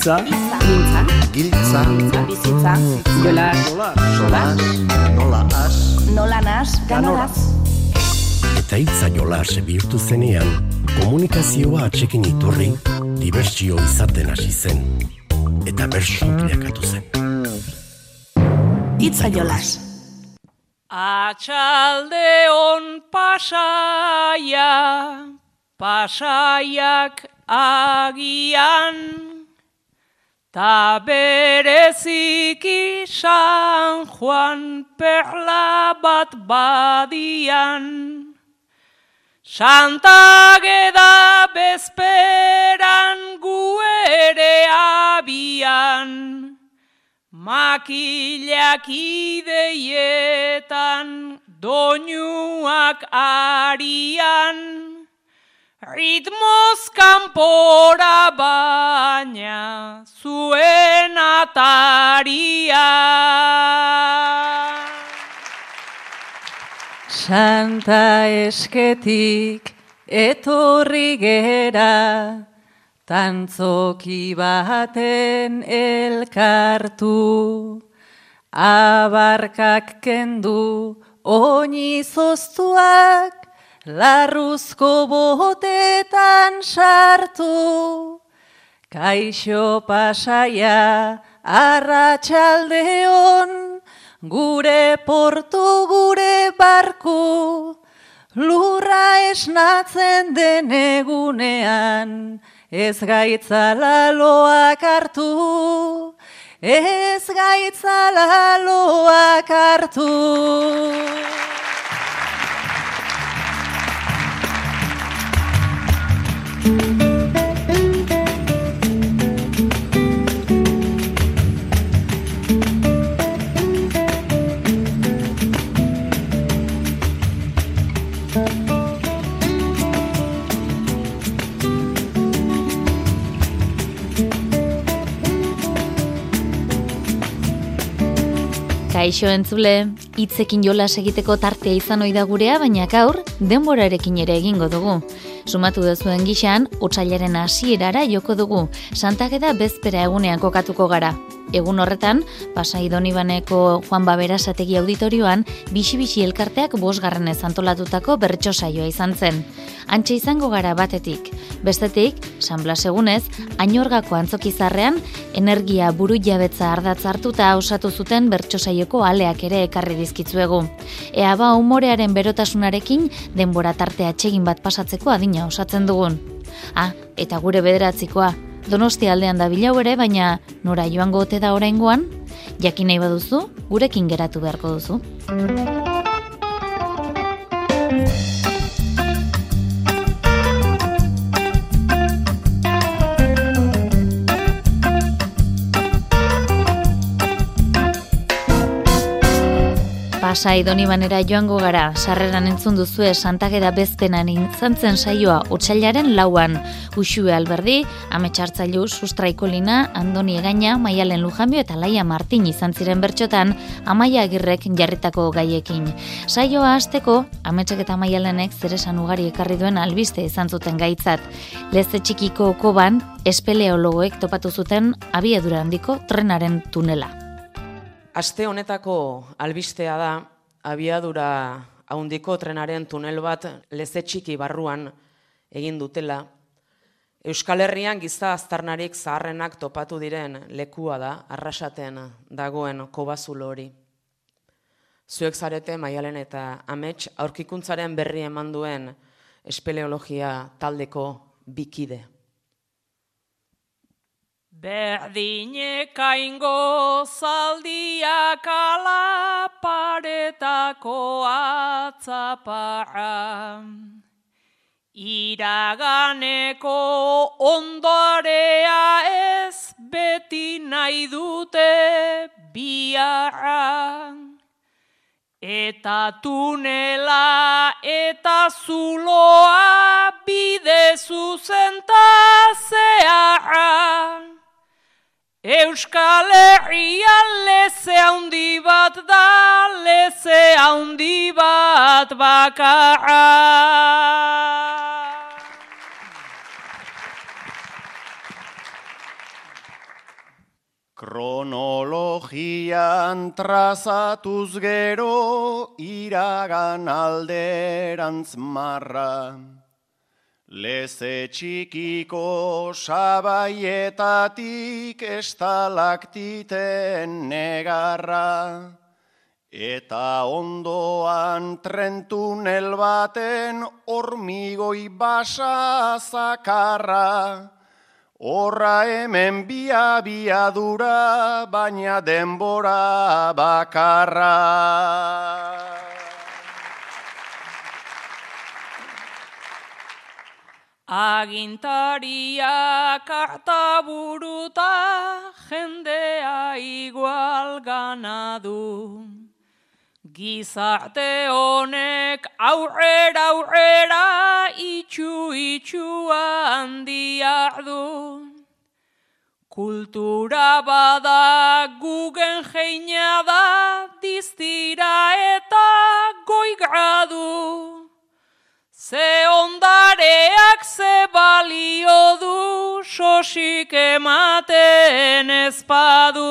Itza, Mintza, Giltza, bizitza, jolas, solas, nola as, nola nas, ganoraz. eta hitza jolas bihurtu zenean, komunikazioa atxekin iturri, dibertsio izaten hasi zen, eta bersu bilakatu zen. Itza jolas. Atxaldeon pasaia, pasaiak agian, ta bereziki San Juan perla bat badian. Santa geda bezperan gu ere abian, makilak ideietan doinuak arian, ritmoz kanpora baina zuen ataria. Santa esketik etorri gera, tantzoki baten elkartu, abarkak kendu oini zoztuak, larruzko botetan sartu. Kaixo pasaia arratsaldeon, gure portu gure barku, lurra esnatzen den egunean, ez gaitzala loak hartu, ez gaitzala loak hartu. Kaixo entzule, hitzekin jolas egiteko tartea izan ohi da gurea, baina gaur denborarekin ere egingo dugu. Sumatu duzuen gixan, otsailaren hasierara joko dugu, Santageda bezpera egunean kokatuko gara. Egun horretan, Pasai Donibaneko Juan Babera Sategi Auditorioan, bixi-bixi elkarteak bosgarrenez antolatutako bertso saioa izan zen. Antxe izango gara batetik. Bestetik, San Blas egunez, ainorgako antzokizarrean, energia buru jabetza ardatz hartuta osatu zuten bertso saioko aleak ere ekarri dizkitzuegu. Ea ba umorearen berotasunarekin denbora tarte atsegin bat pasatzeko adina osatzen dugun. Ah, eta gure bederatzikoa, Donosti aldean da bilau ere, baina nora joango ote da oraingoan? Jakin nahi baduzu, gurekin geratu beharko duzu. Pasai Donibanera joango gara, sarreran entzun duzue Santageda bezpenan intzantzen saioa otsailaren lauan. Uxue Alberdi, Ametxartzailu, Sustraikolina, Andoni Egaina, Maialen Lujambio eta Laia Martin izan ziren bertxotan, Amaia Agirrek jarritako gaiekin. Saioa hasteko Ametxek eta Maialenek zeresan ugari ekarri duen albiste izan zuten gaitzat. Leze txikiko koban, espeleologoek topatu zuten abiadura handiko trenaren tunela. Aste honetako albistea da abiadura haundiko trenaren tunel bat leze txiki barruan egin dutela. Euskal Herrian giza aztarnarik zaharrenak topatu diren lekua da arrasaten dagoen kobazulo hori. Zuek zarete maialen eta amets aurkikuntzaren berri eman duen espeleologia taldeko bikide. Berdineka ingo zaldiak alaparetako atzapara. Iraganeko ondorea ez beti nahi dute biarra. Eta tunela eta zuloa bide zuzenta zeharra. Euskal Herria leze handi bat da, leze handi bat bakarra. Kronologian trazatuz gero iragan alderantz marra. Leze txikiko sabaietatik estalaktiten negarra. Eta ondoan trentunel baten hormigoi basa zakarra. Horra hemen bia biadura, baina denbora bakarra. Agintaria karta buruta jendea igual ganadu. Gizarte honek aurrera aurrera itxu itxua handia du. Kultura bada gugen jeina da diztira eta goigradu. Ze ondareak ze balio du sosik ematen ezpadu.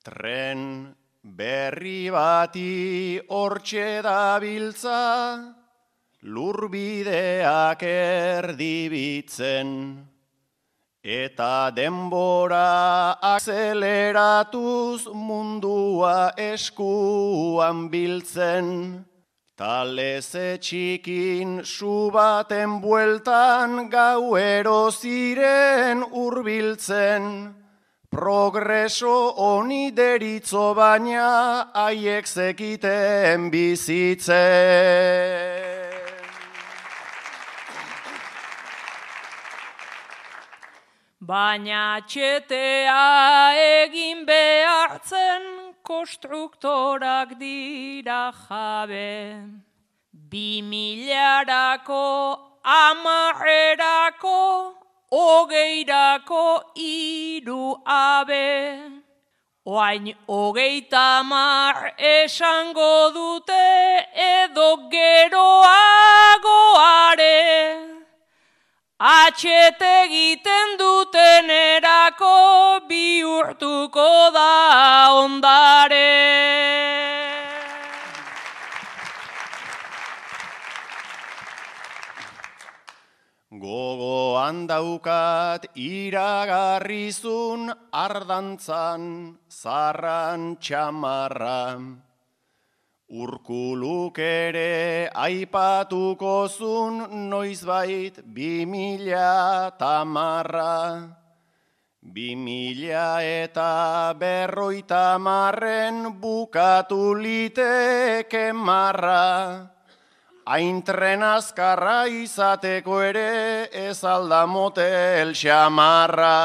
Tren berri bati hortxe dabiltza, lurbideak erdibitzen, eta denbora akzeleratuz mundua eskuan biltzen. Taleze txikin subaten bueltan gauero ziren urbiltzen. Progreso honi deritzo baina haiek zekiten bizitzen. Baina txetea egin behartzen konstruktorak dira jabe. Bi milarako amarrerako hogeirako iru abe. Oain hogeita mar esango dute edo geroagoare. Atxete egiten duten erako bihurtuko da ondare. Gogoan daukat iragarrizun ardantzan zarran txamarra. Urkuluk ere aipatuko zun noizbait bi mila tamarra. Bi mila eta berroita marren bukatu liteke marra. Hain tren azkarra izateko ere ez alda motel xamarra.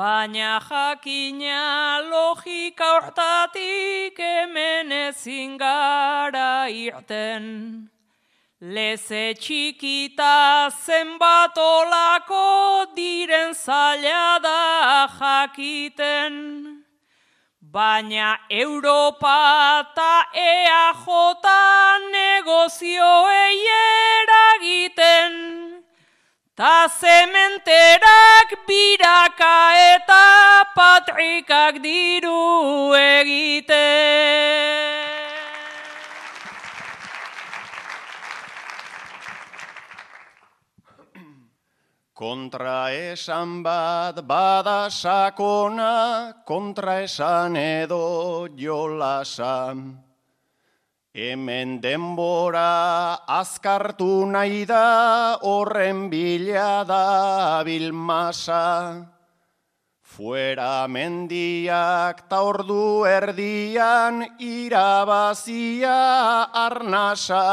Baina jakina logika hortatik hemen ezin gara irten. Leze txikita zenbat olako diren zaila da jakiten. Baina Europa eta EAJ negozioei eragiten, ta zementerak biraka eta patrikak diru egiten. Kontra esan bat bada sakona, kontra esan edo jolasa. Hemen denbora azkartu nahi da horren bila da bilmasa. Fuera mendiak ta ordu erdian irabazia arnasa.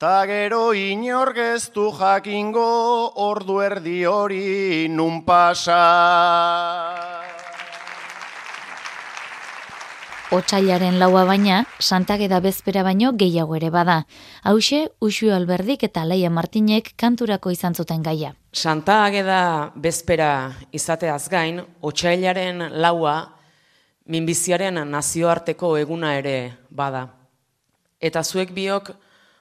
Ta gero inorgeztu jakingo ordu erdi hori nun pasa. Otsailaren laua baina, Santageda bezpera baino gehiago ere bada. Hauxe, Uxu Alberdik eta Laia Martinek kanturako izan zuten gaia. Santa Ageda bezpera izateaz gain, otxailaren laua minbiziaren nazioarteko eguna ere bada. Eta zuek biok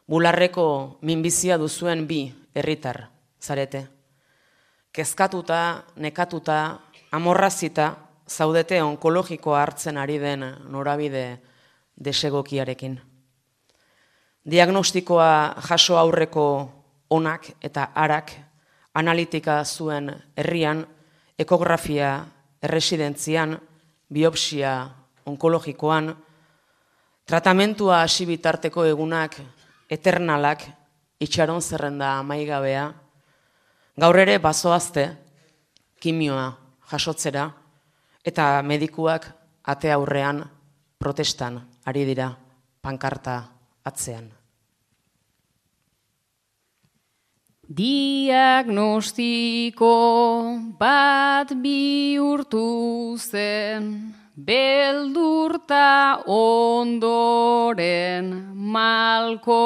bularreko minbizia duzuen bi herritar zarete. Kezkatuta, nekatuta, amorrazita, zaudete onkologikoa hartzen ari den norabide desegokiarekin. Diagnostikoa jaso aurreko onak eta arak analitika zuen herrian, ekografia erresidentzian, biopsia onkologikoan, tratamentua hasi bitarteko egunak eternalak itxaron zerrenda amaigabea, gaur ere bazoazte kimioa jasotzera eta medikuak ate aurrean protestan ari dira pankarta atzean. Diagnostiko bat bihurtu zen, beldurta ondoren malko,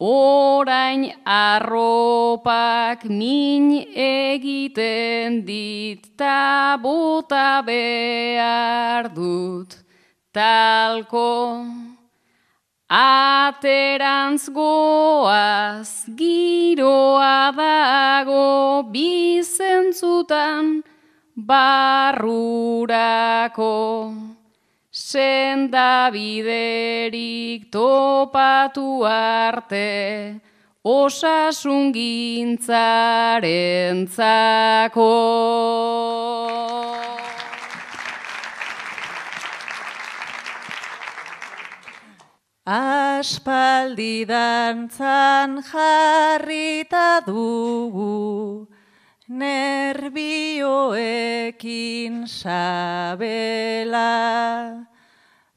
orain arropak min egiten dit, ta bota behar dut talko. Aterantz goaz giroa dago bizentzutan barrurako. Senda biderik topatu arte osasun gintzaren Aspaldi dantzan jarrita dugu, nerbioekin sabela.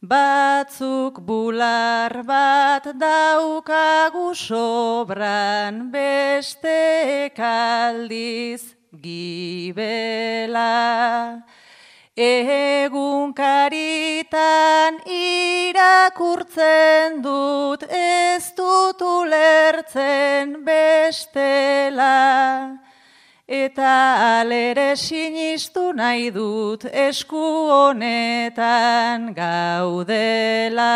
Batzuk bular bat daukagu sobran beste kaldiz gibela. Egun karitan irakurtzen dut ez dut ulertzen bestela. Eta alere sinistu nahi dut esku honetan gaudela.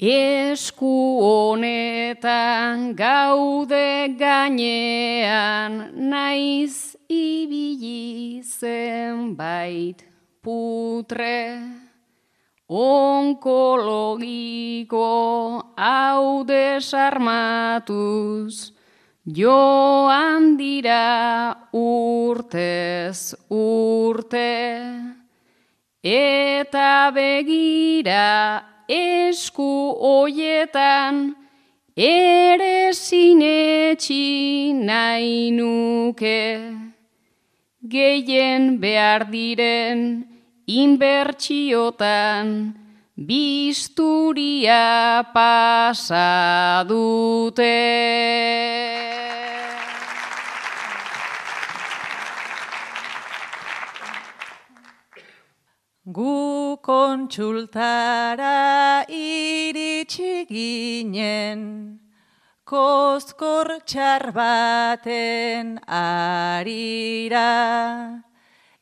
Esku honetan gaude gainean naiz ibili zenbait putre onkologiko hau desarmatuz joan dira urtez urte. Eta begira esku hoietan ere sinetxi nahi nuke. Gehien behar diren inbertsiotan bisturia pasa dute. Gu kontsultara iritsi ginen, kostkor txar baten arira,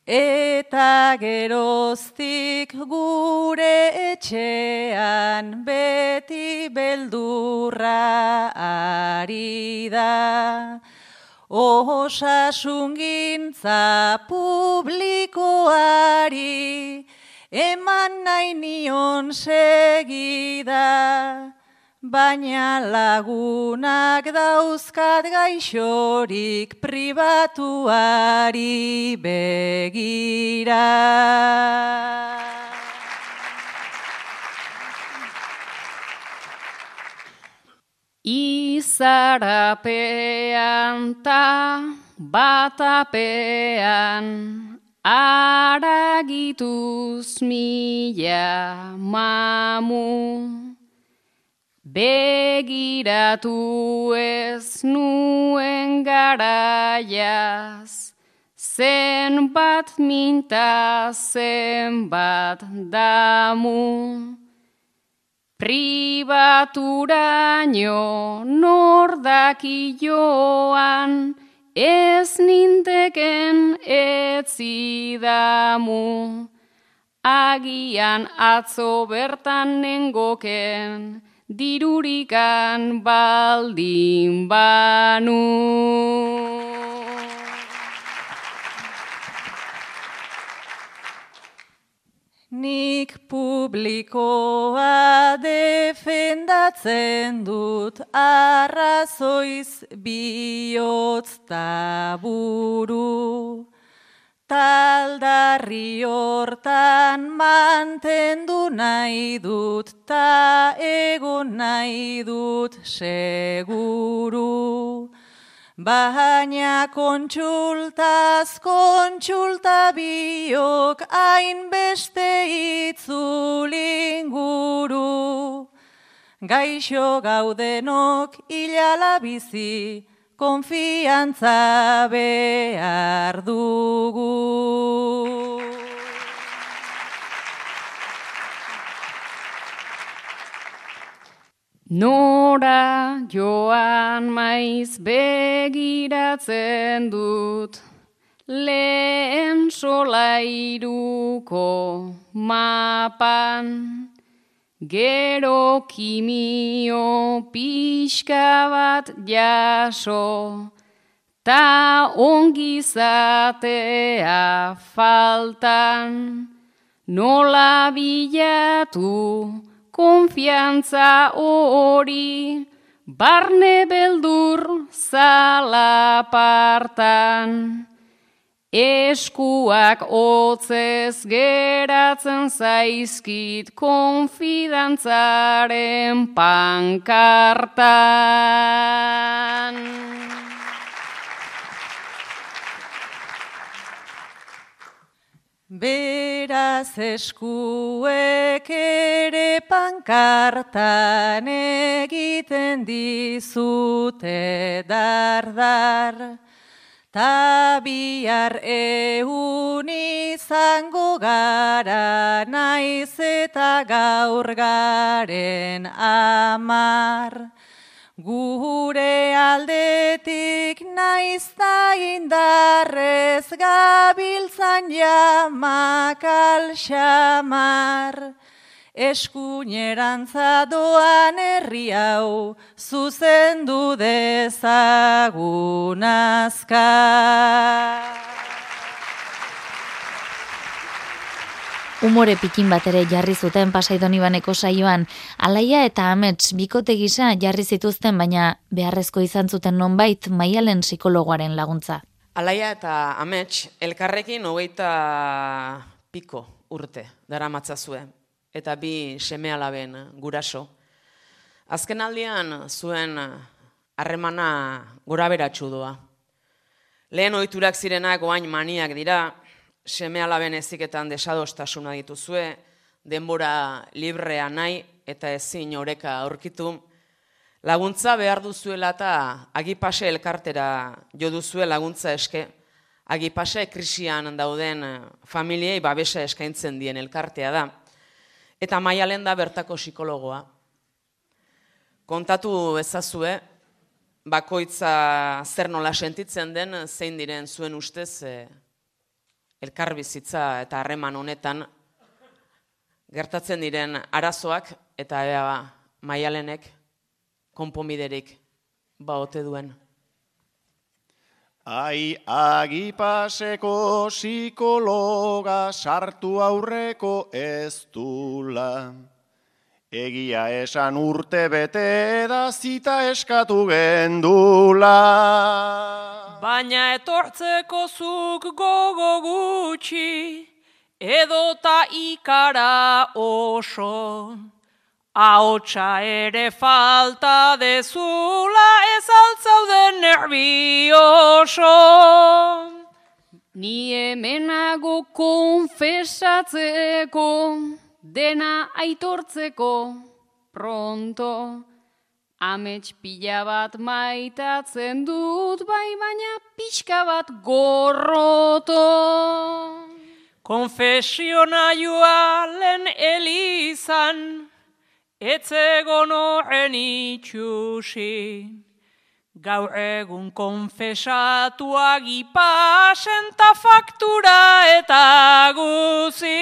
eta geroztik gure etxean beti beldurra ari da. Osasungintza publikoari, eman nahi nion segida, baina lagunak dauzkat gaixorik pribatuari begira. Izarapean ta batapean aragituz mila mamu. Begiratu ez nuen garaiaz, zenbat minta zenbat damu. pribaturaino nordaki joan, ez ninteken etzidamu, agian atzo bertan nengoken, dirurikan baldin banu. Nik publikoa defendatzen dut arrazoiz bihotz taburu. Taldarri hortan mantendu nahi dut ta egon nahi dut seguru. Baina kontsultaz kontsulta biok hainbeste itzulinguru. Gaixo gaudenok ilala bizi, konfiantza behar dugu. Nora joan maiz begiratzen dut, lehen solairuko mapan, gero kimio pixka bat jaso, ta ongizatea faltan, nola bilatu, konfiantza hori, barne beldur zalapartan. Eskuak hotzez geratzen zaizkit konfidantzaren pankartan. Beraz eskuek ere pankartan egiten dizute dardar, ta bihar eun izango gara naiz eta gaur garen amar. Gure aldetik naiz da indarrez gabiltzan jamak alxamar. Eskuinerantza doan herri hau zuzendu dezagun azkar. Umore pikin bat ere jarri zuten pasaidon ibaneko saioan, alaia eta amets bikote gisa jarri zituzten, baina beharrezko izan zuten nonbait maialen psikologoaren laguntza. Alaia eta amets elkarrekin hogeita piko urte dara matzazue, eta bi seme alaben guraso. Azken aldian zuen harremana gora beratxu doa. Lehen ohiturak zirenak oain maniak dira, seme alaben eziketan desadostasuna dituzue, denbora librea nahi eta ezin oreka aurkitu, laguntza behar duzuela eta agipase elkartera jo duzue laguntza eske, agipase krisian dauden familiei babesa eskaintzen dien elkartea da, eta maialen da bertako psikologoa. Kontatu ezazue, bakoitza zer nola sentitzen den, zein diren zuen ustez, eh, elkarbizitza eta harreman honetan gertatzen diren arazoak eta ea ba, maialenek konpomiderik baote duen. Ai agipaseko psikologa sartu aurreko ez dula. Egia esan urte bete da zita eskatu gendula. Baina etortzeko zuk gogo gutxi, edota ikara oso. Ahotsa ere falta dezula ez altzauden nervioso. Ni hemenago konfesatzeko, dena aitortzeko pronto. Amets pila bat maitatzen dut, bai baina pixka bat gorroto. Konfesiona joa lehen elizan, etzegon horren itxusi. Gaur egun konfesatuak ipasen ta faktura eta guzi.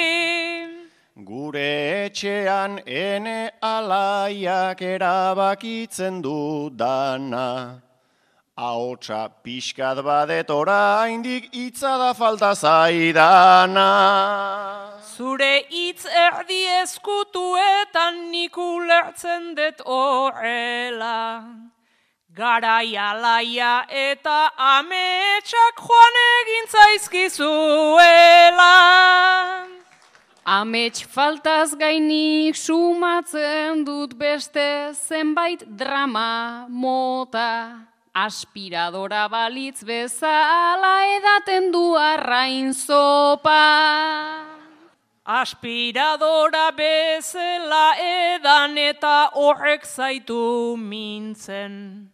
Gure etxean ene alaiak erabakitzen du dana. Ahotsa pixkat badet oraindik hitza da falta zaidana. Zure hitz erdi eskutuetan nik ulertzen dut horrela. Garaia laia eta ametsak joan egin zaizkizuela. Amets faltaz gainik sumatzen dut beste zenbait drama mota. Aspiradora balitz bezala edaten du arrain zopa. Aspiradora bezala edan eta horrek zaitu mintzen.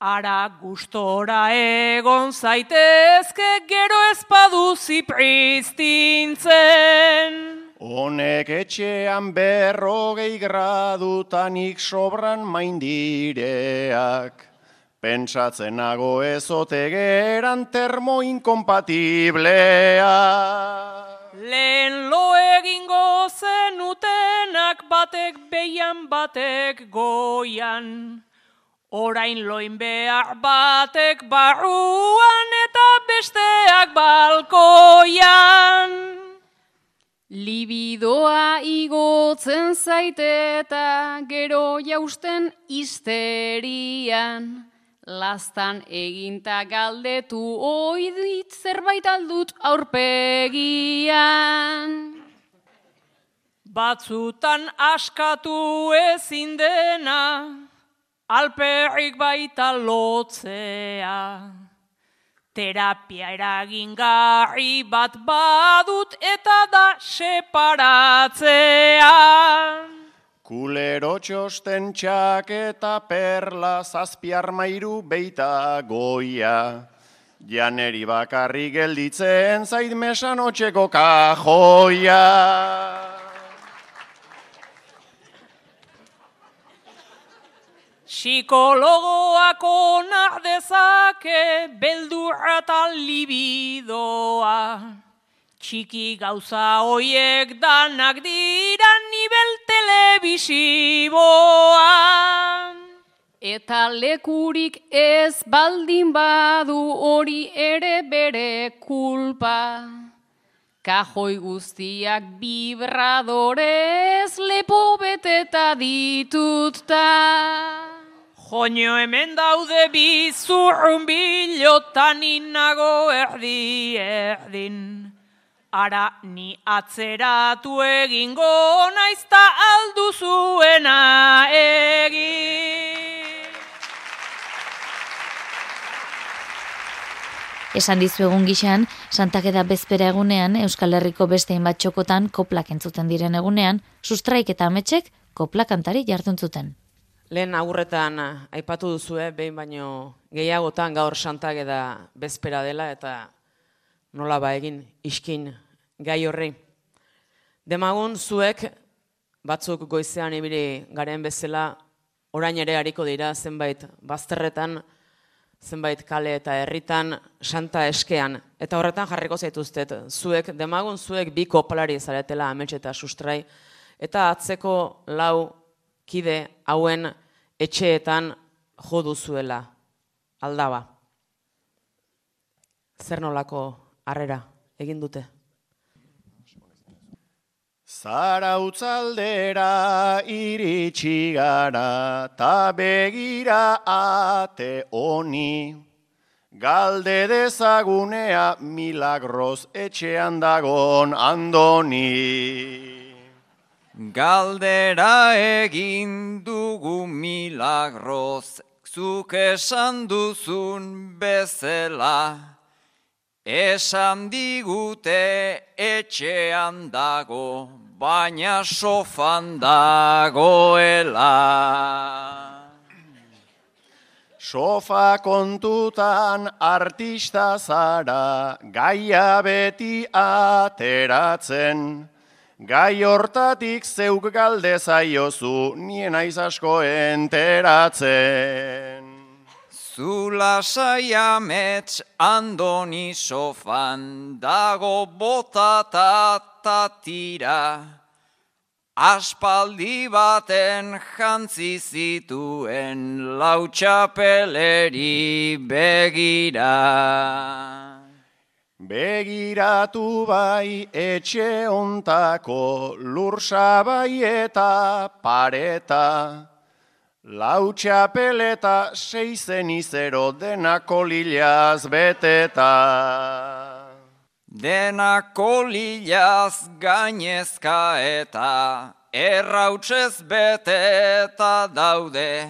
Ara gustora egon zaitezke gero espaduzi pristintzen. Honek etxean berrogei gradutanik sobran maindireak. Pentsatzen nago ezote geran termo inkompatiblea. Lehen lo egingo zenutenak batek beian batek goian. Orain loin behar batek barruan eta besteak balkoian. Libidoa igotzen zaite eta gero jausten histerian. Lastan eginta galdetu oidit zerbait aldut aurpegian. Batzutan askatu ezin dena, alperrik baita lotzea. Terapia eragingarri bat badut eta da separatzea. Kulero txosten txak eta perla zazpiarmairu beita goia. Janeri bakarri gelditzen zait mesan otxeko kajoia. Psikologoak onar dezake beldurra eta libidoa. Txiki gauza hoiek danak dira nivel telebisiboa. Eta lekurik ez baldin badu hori ere bere kulpa. Kajoi guztiak vibradorez lepo beteta ditutta. Joño hemen daude bizurrun bilotan inago erdi erdin. Ara ni atzeratu egingo naizta alduzuena egin. Esan dizu egun gixan, Santakeda bezpera egunean, Euskal Herriko beste hainbat txokotan koplak entzuten diren egunean, sustraik eta ametxek koplak kantari jardun zuten. Lehen aurretan aipatu duzue, behin baino gehiagotan gaur Santakeda bezpera dela eta nola ba egin iskin gai horri. Demagun zuek batzuk goizean ibili garen bezala orain ere hariko dira zenbait bazterretan, zenbait kale eta herritan santa eskean. Eta horretan jarriko zaituztet, zuek, demagun zuek bi kopalari zaretela amets eta sustrai, eta atzeko lau kide hauen etxeetan jo duzuela aldaba. Zer nolako harrera egin dute? Zara utzaldera iritsi gara, ta begira ate honi. Galde dezagunea milagroz etxean dagon andoni. Galdera egin dugu milagroz, zuk esan duzun bezala. Esan digute etxean dago, baina sofan dagoela. Sofa kontutan artista zara, gaia beti ateratzen. Gai hortatik zeuk galde zaiozu, nien aiz asko enteratzen. Zula saiamets andoni sofan dago botata tatira. Aspaldi baten jantzi zituen lautxapeleri begira. Begiratu bai etxe ontako lursabai eta pareta. Lau txapeleta seizen izero denako lilaz beteta. Denako lilaz gainezka eta errautsez beteta daude.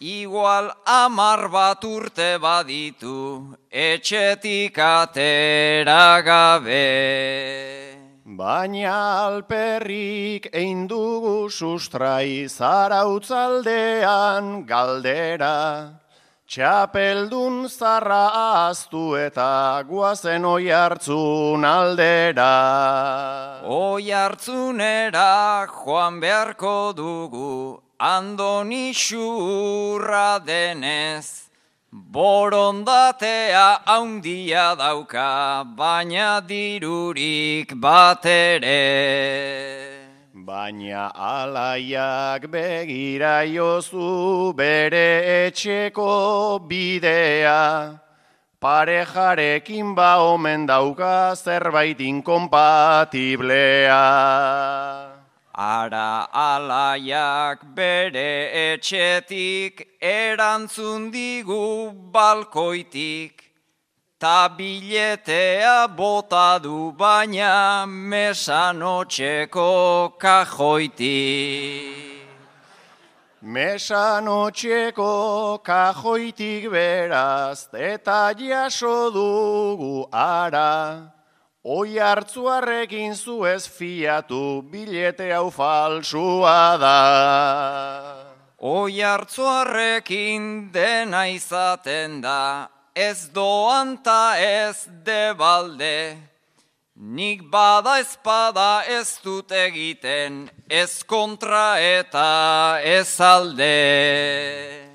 Igual amar bat urte baditu etxetik atera gabe. Baina alperrik egin dugu sustrai zarautzaldean galdera. Txapeldun zarra aztu eta guazen oi hartzun aldera. Oi hartzunera joan beharko dugu, andoni xurra denez. Borondatea haundia dauka, baina dirurik bat ere. Baina alaiak begira jozu bere etxeko bidea. Parejarekin ba omen dauka zerbait inkompatiblea. Ara alaiak bere etxetik erantzun digu balkoitik, ta biletea bota du baina mesanotxeko kajoitik. Mesanotxeko kajoitik beraz eta jaso dugu ara. Oi hartzuarrekin zuez fiatu bilete hau falsua da. Oi hartzuarrekin dena izaten da, ez doan ta ez debalde. Nik bada espada ez dut egiten, ez kontra eta ez alde.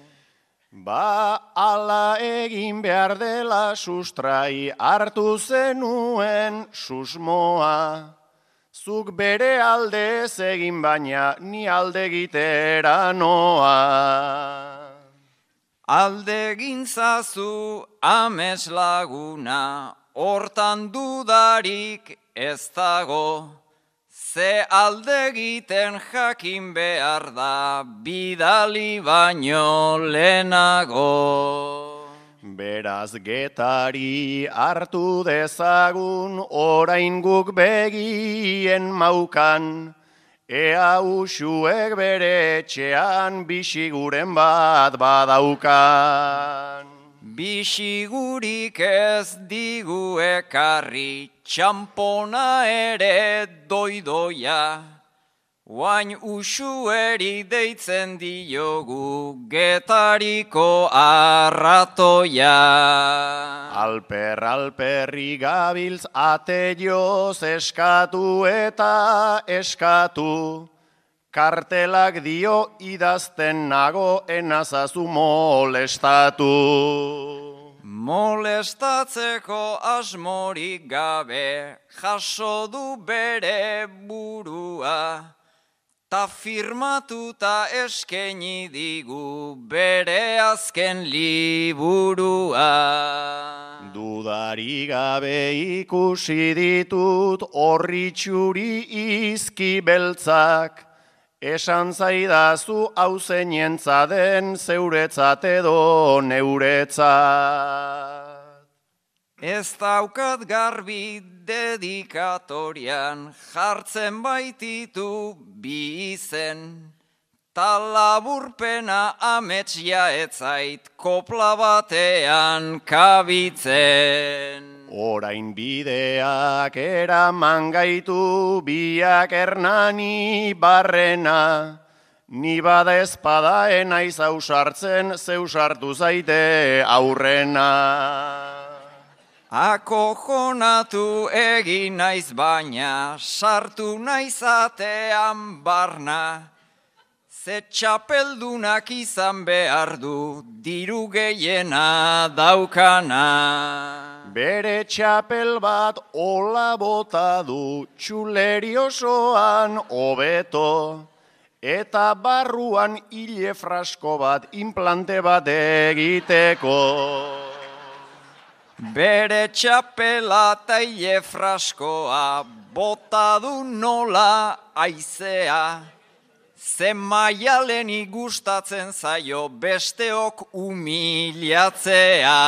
Ba ala egin behar dela sustrai hartu zenuen susmoa. Zuk bere alde egin baina ni alde gitera noa. Alde gintzazu ames laguna, hortan dudarik ez dago. Ze alde egiten jakin behar da, bidali baino lehenago. Beraz getari hartu dezagun orain guk begien maukan, ea usuek bere etxean bisiguren bat badaukan. Bisigurik ez digu ekarri, txampona ere doidoia. Oain usueri deitzen diogu getariko arratoia. Alper, alperri gabiltz ate joz eskatu eta eskatu. Kartelak dio idazten nago enazazu molestatu. Molestatzeko asmorik gabe, jaso du bere burua, ta firmatuta eskeni digu bere azken liburua. Dudari gabe ikusi ditut horri txuri izki beltzak, Esan zaidazu hau zeinentza den zeuretzat edo neuretzat. Ez daukat garbi dedikatorian jartzen baititu bi izen. Talaburpena ametsia etzait kopla batean kabitzen. Orain bideak eraman gaitu biak ernani barrena, ni bada espada enaiz ausartzen zeusartu zaite aurrena. Akojonatu egin naiz baina, sartu naizatean barna, ze txapeldunak izan behar du, diru gehiena daukana. Bere txapel bat ola bota du, txuleri osoan hobeto, eta barruan hile frasko bat implante bat egiteko. Bere txapela taile fraskoa, bota du nola aizea, ze maialeni gustatzen zaio besteok humilatzea.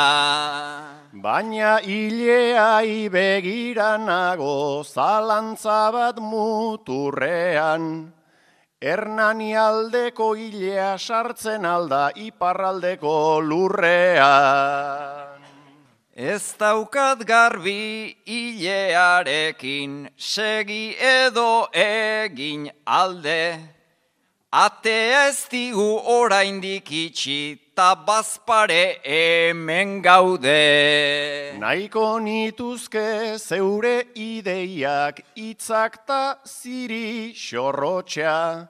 Baina hileai begiranago zalantza bat muturrean, Hernani aldeko hilea sartzen alda iparraldeko lurrean. Ez daukat garbi hilearekin segi edo egin alde, atea ez digu oraindik itxi ta bazpare hemen gaude. Naiko nituzke zeure ideiak itzak ta ziri xorrotxa,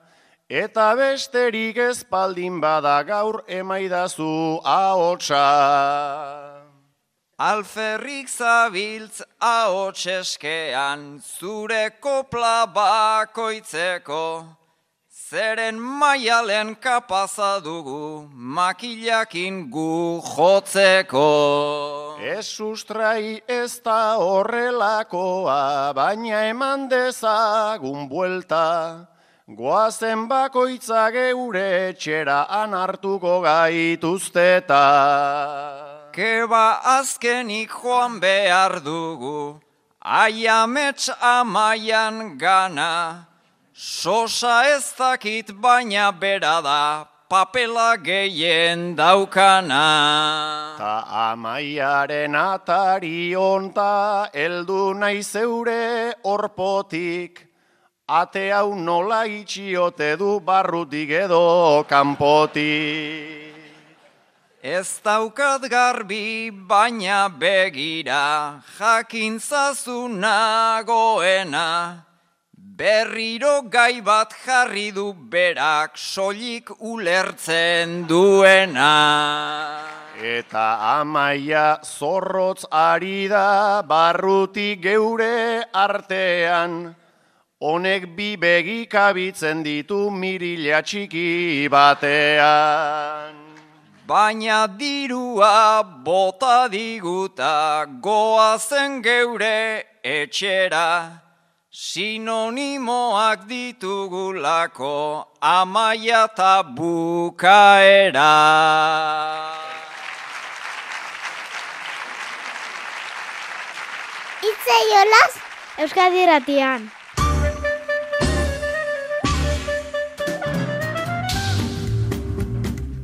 eta besterik ezpaldin bada gaur emaidazu ahotsa. Alferrik zabiltz ahotseskean zure kopla bakoitzeko, zeren maialen kapaza dugu makilakin gu jotzeko. Ez sustrai ez da horrelakoa, baina eman dezagun buelta, Goazen bakoitza geure etxera anartuko gaituzteta. Keba azkenik joan behar dugu, aiamets amaian gana, sosa ez dakit baina bera da, papela gehien daukana. Ta amaiaren atari onta, eldu nahi zeure orpotik, ate hau nola itxiote du barrutik edo kanpotik. Ez daukat garbi baina begira, jakintzazu nagoena, berriro gai bat jarri du berak soilik ulertzen duena. Eta amaia zorrotz ari da barrutik geure artean, honek bi begikabitzen ditu mirila txiki batean. Baina dirua bota diguta goazen geure etxera, sinonimoak ditugulako amaia eta bukaera. Itze jolaz, Euskadi Ratian.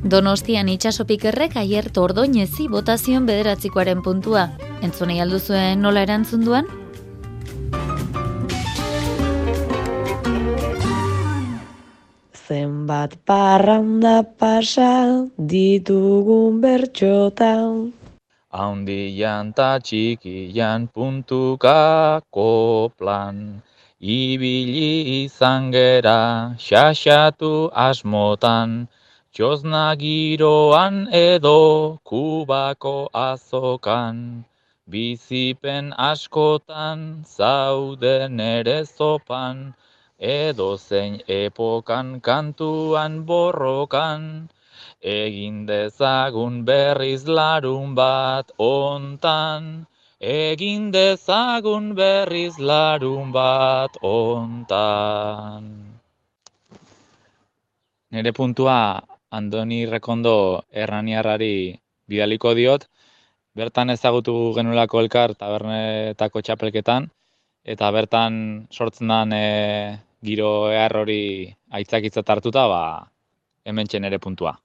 Donostian itxasopikerrek aier tordoinezi botazion bederatzikoaren puntua. Entzunei alduzuen nola erantzun duan? Zenbat parranda pasa ditugun bertxotan. Haundian ta txikian puntukako plan. Ibili izan gera, xaxatu asmotan, Txosna giroan edo kubako azokan, bizipen askotan zauden ere zopan, edo zein epokan kantuan borrokan, egin dezagun berriz larun bat ontan, egin dezagun berriz larun bat ontan. Nere puntua Andoni Rekondo erraniarrari bidaliko diot, bertan ezagutu genulako elkar tabernetako txapelketan, eta bertan sortzen den e, giro ehar hori aitzakitzat hartuta, ba, hemen ere puntua.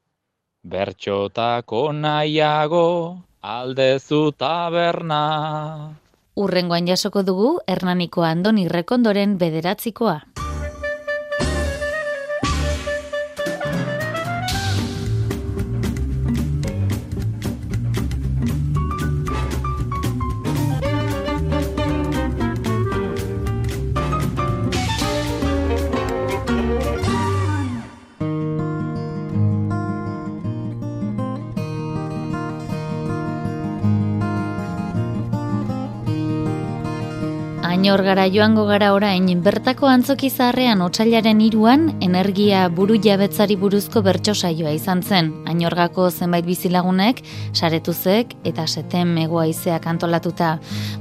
Bertxotako nahiago aldezu taberna. Urrengoan jasoko dugu Hernaniko Andoni Rekondoren bederatzikoa. Añorgara joango gara orain, bertako antzoki zaharrean otsailaren iruan, energia buru jabetzari buruzko bertso saioa izan zen. Añorgako zenbait bizilagunek, saretuzek eta seten megoa izeak antolatuta.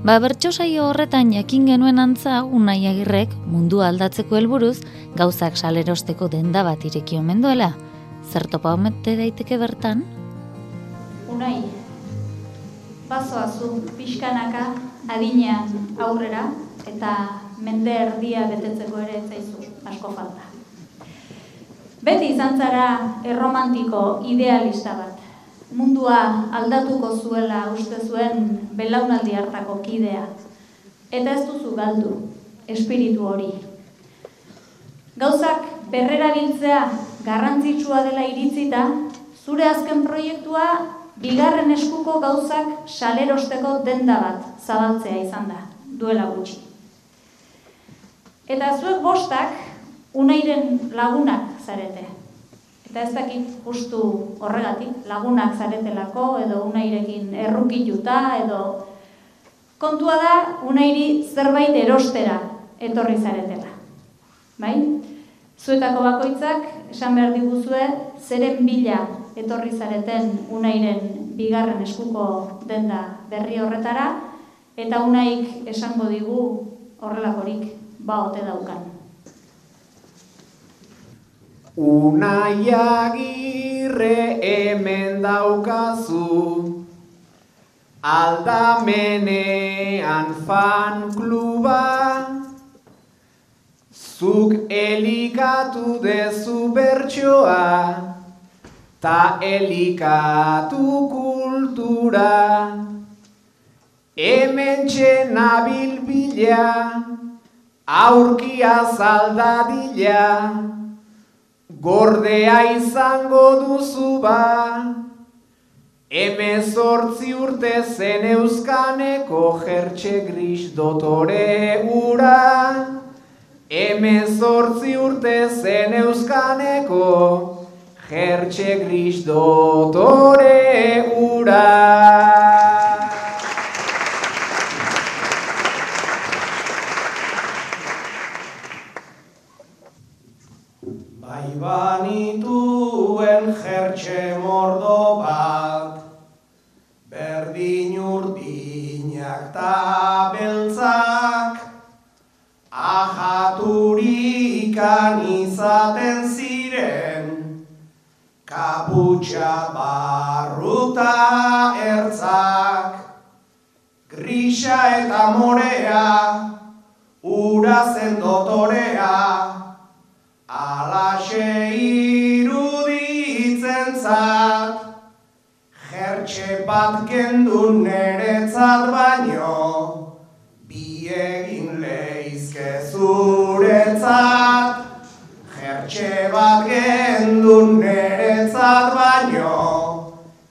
Ba, bertso saio horretan jakin genuen antza, unai agirrek mundu aldatzeko helburuz gauzak salerosteko denda bat ireki omen duela. Zertopa omete daiteke bertan? Unai, bazoa zu, pixkanaka, adinean aurrera eta mende erdia betetzeko ere zaizu asko falta. Beti izan zara erromantiko idealista bat. Mundua aldatuko zuela uste zuen belaunaldi hartako kidea. Eta ez duzu galdu, espiritu hori. Gauzak berrera biltzea garrantzitsua dela iritzita, zure azken proiektua bigarren eskuko gauzak salerosteko denda bat zabaltzea izan da, duela gutxi. Eta zuek bostak, unairen lagunak zarete. Eta ez dakit justu horregatik, lagunak zaretelako, edo unairekin errukiluta, edo kontua da, unairi zerbait erostera etorri zaretela. Bai? Zuetako bakoitzak, esan behar diguzue, zeren bila etorri zareten unairen bigarren eskuko denda berri horretara, eta unaik esango digu horrelakorik ba ote daukan. Unai agirre hemen daukazu, aldamenean fan kluba, zuk elikatu dezu bertsoa, ta elikatu kultura, hemen txena bilbila, aurkia zaldadila, gordea izango duzu ba, emezortzi urte zen euskaneko jertxe gris dotore ura, emezortzi urte zen euskaneko jertxe gris dotore ura. Ahaturikan izaten ziren, kaputxa barruta ertzak, grisa eta morea, ura zen dotorea, alaxe iruditzen zat, jertxe bat kendu neretzat baino, bi egin leizke zuretzat, jertxe bat gendu neretzat baino,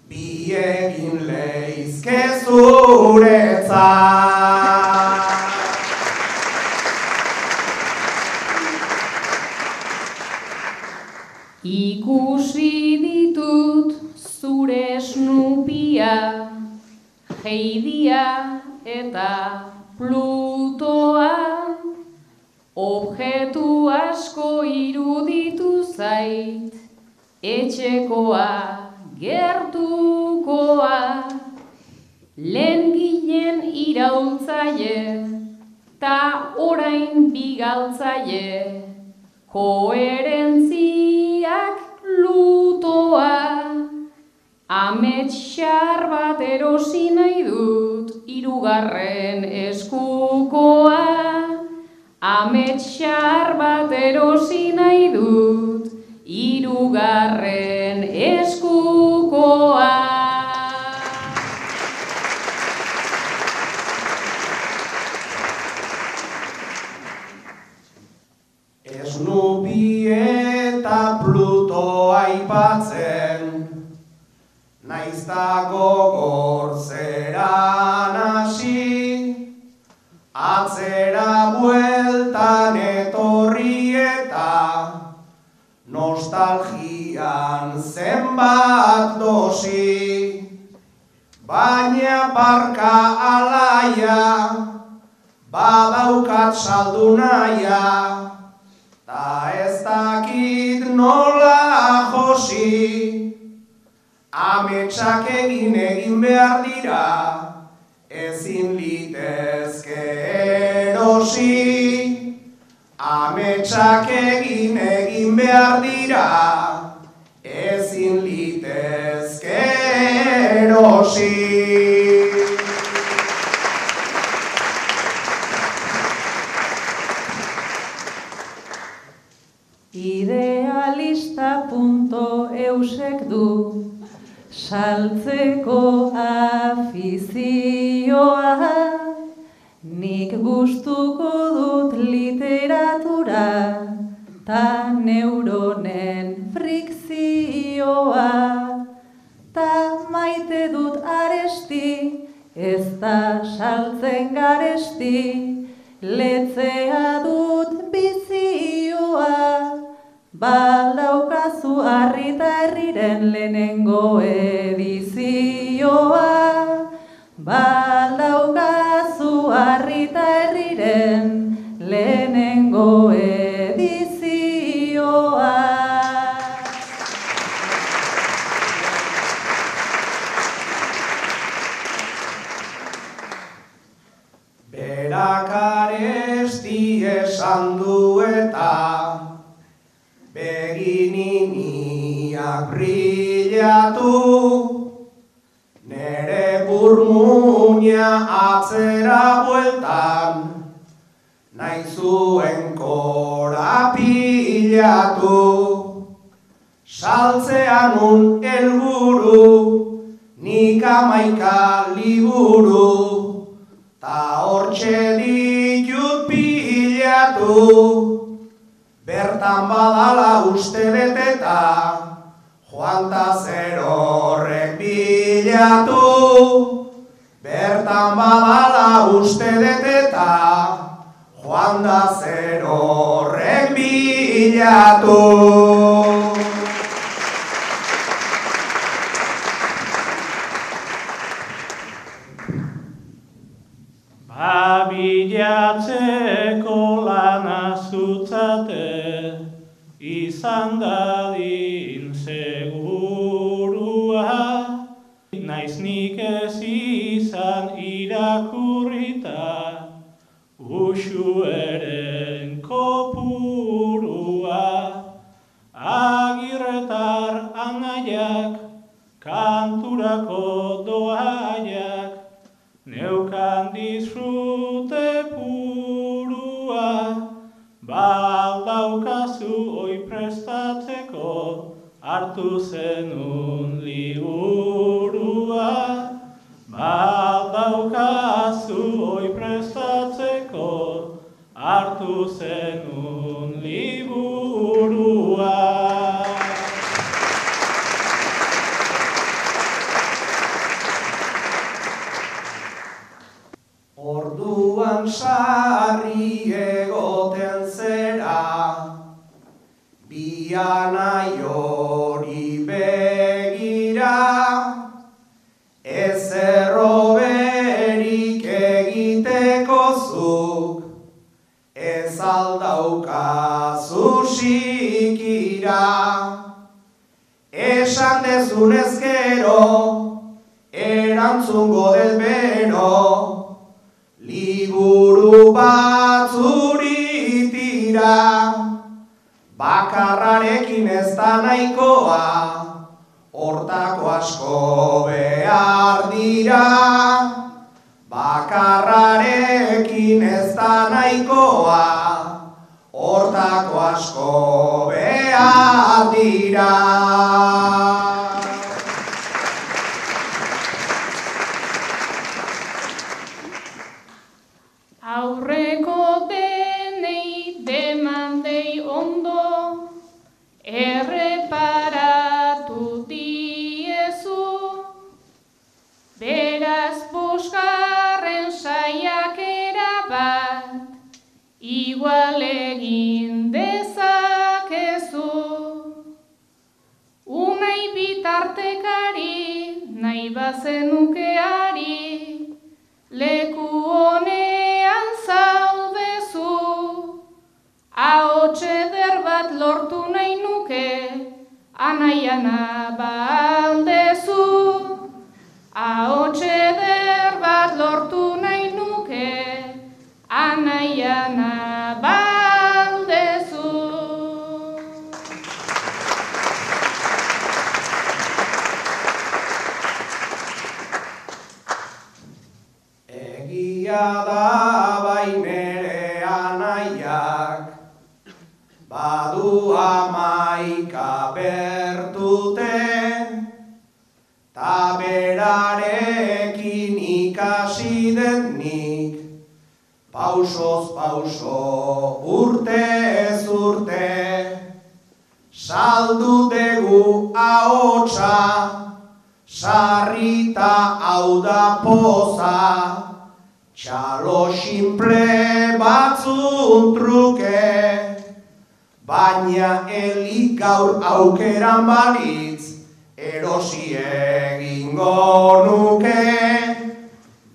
bi leizke zuretzat. Ikusi ditut zure snupia, heidia eta plutoa, etxekoa, gertukoa, lehen ginen iraultzaie, ta orain bigaltzaie, koherentziak lutoa, amets xar bat erosi nahi dut, irugarren eskukoa, amets xar bat erosi nahi dut, irugarren eskukoa. Esnubi eta Pluto aipatzen, naizta gogor zeran hasi, atzera bueltan etorri eta nostalgian zenbat dosi, baina barka alaia, badaukat saldu naia, ta ez dakit nola josi, ametsak egin egin behar dira, ezin litezke erosi. Ametsak egin egin behar dira, ezin litezke erosi. Idealista.eusek du saltzeko bilatu. Bertan badala uste beteta, joan da zer horrek bilatu. Esan dezunez gero, erantzungo del bero, Liburu batzuri tira, bakarrarekin ez da nahikoa, hortako asko behar dira. Bakarrarekin ez da nahikoa, hortako asko behar dira. Aurreko denei demandei ondo, erreparatu diezu, beraz bosgarren saiakera bat, igual egin tartekari, nahi bazenukeari, leku honean zaudezu, ahotxe derbat lortu nahi nuke, anaiana baldezu, ahotxe derbat lortu nahi nuke, anaiana baldezu. Egia da bainere anaiak, badu amaika bertute, ta berarekin ikasi denik, pausoz pauso urte ez urte, saldu degu ahotsa, sarrita hau da poza, txalo simple batzun truke, baina elik gaur aukeran balitz, erosi egingo nuke,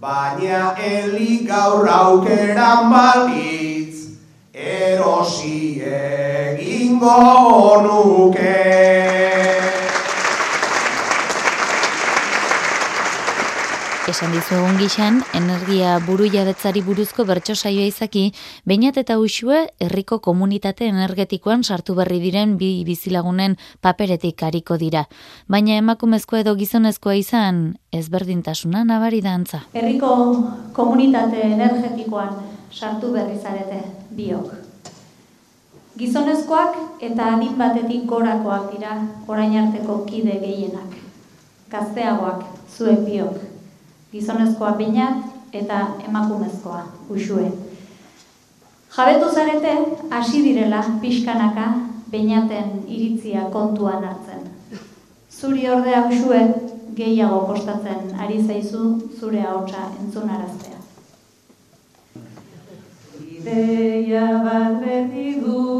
baina elik gaur aukeran balitz, erosi egingo nuke. Esan dizugun gixan, energia buru jabetzari buruzko bertso saioa izaki, bainat eta usue herriko komunitate energetikoan sartu berri diren bi bizilagunen paperetik hariko dira. Baina emakumezkoa edo gizonezkoa izan, ezberdintasuna nabari da antza. Herriko komunitate energetikoan sartu berri zarete biok. Gizonezkoak eta adin batetik gorakoak dira orain arteko kide gehienak. Gazteagoak, zuek biok. Gizonezkoa bainat eta emakumezkoa, usue. Jabetu zarete, hasi direla pixkanaka bainaten iritzia kontuan hartzen. Zuri ordea usue, gehiago kostatzen ari zaizu zure ahotsa entzunaraztea. Ideia bat beti dut,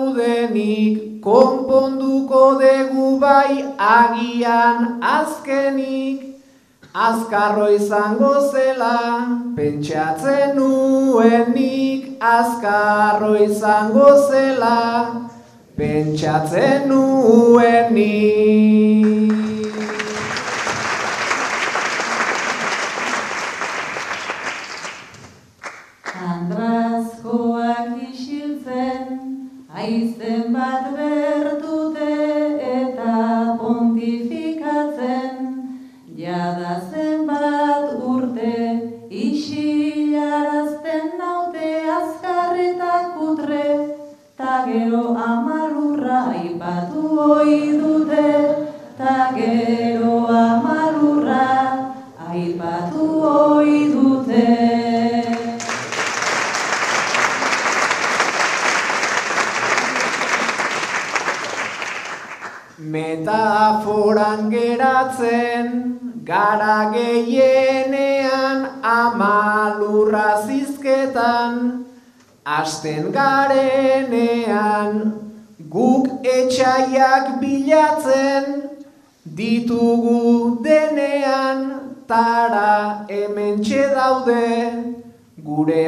gaudenik, konponduko dugu bai agian azkenik, azkarro izango zela, pentsatzen nuenik, azkarro izango zela, pentsatzen nuenik.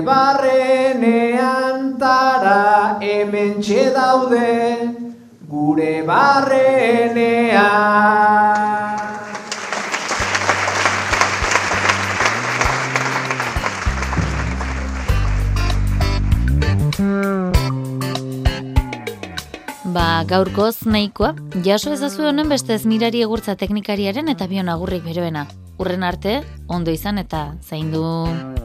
Barrenean, tara hemen daude, gure barrenean. Ba, gaurkoz nahikoa, jaso ezazu honen beste ez mirari egurtza teknikariaren eta bion agurrik beroena. Urren arte, ondo izan eta zaindu.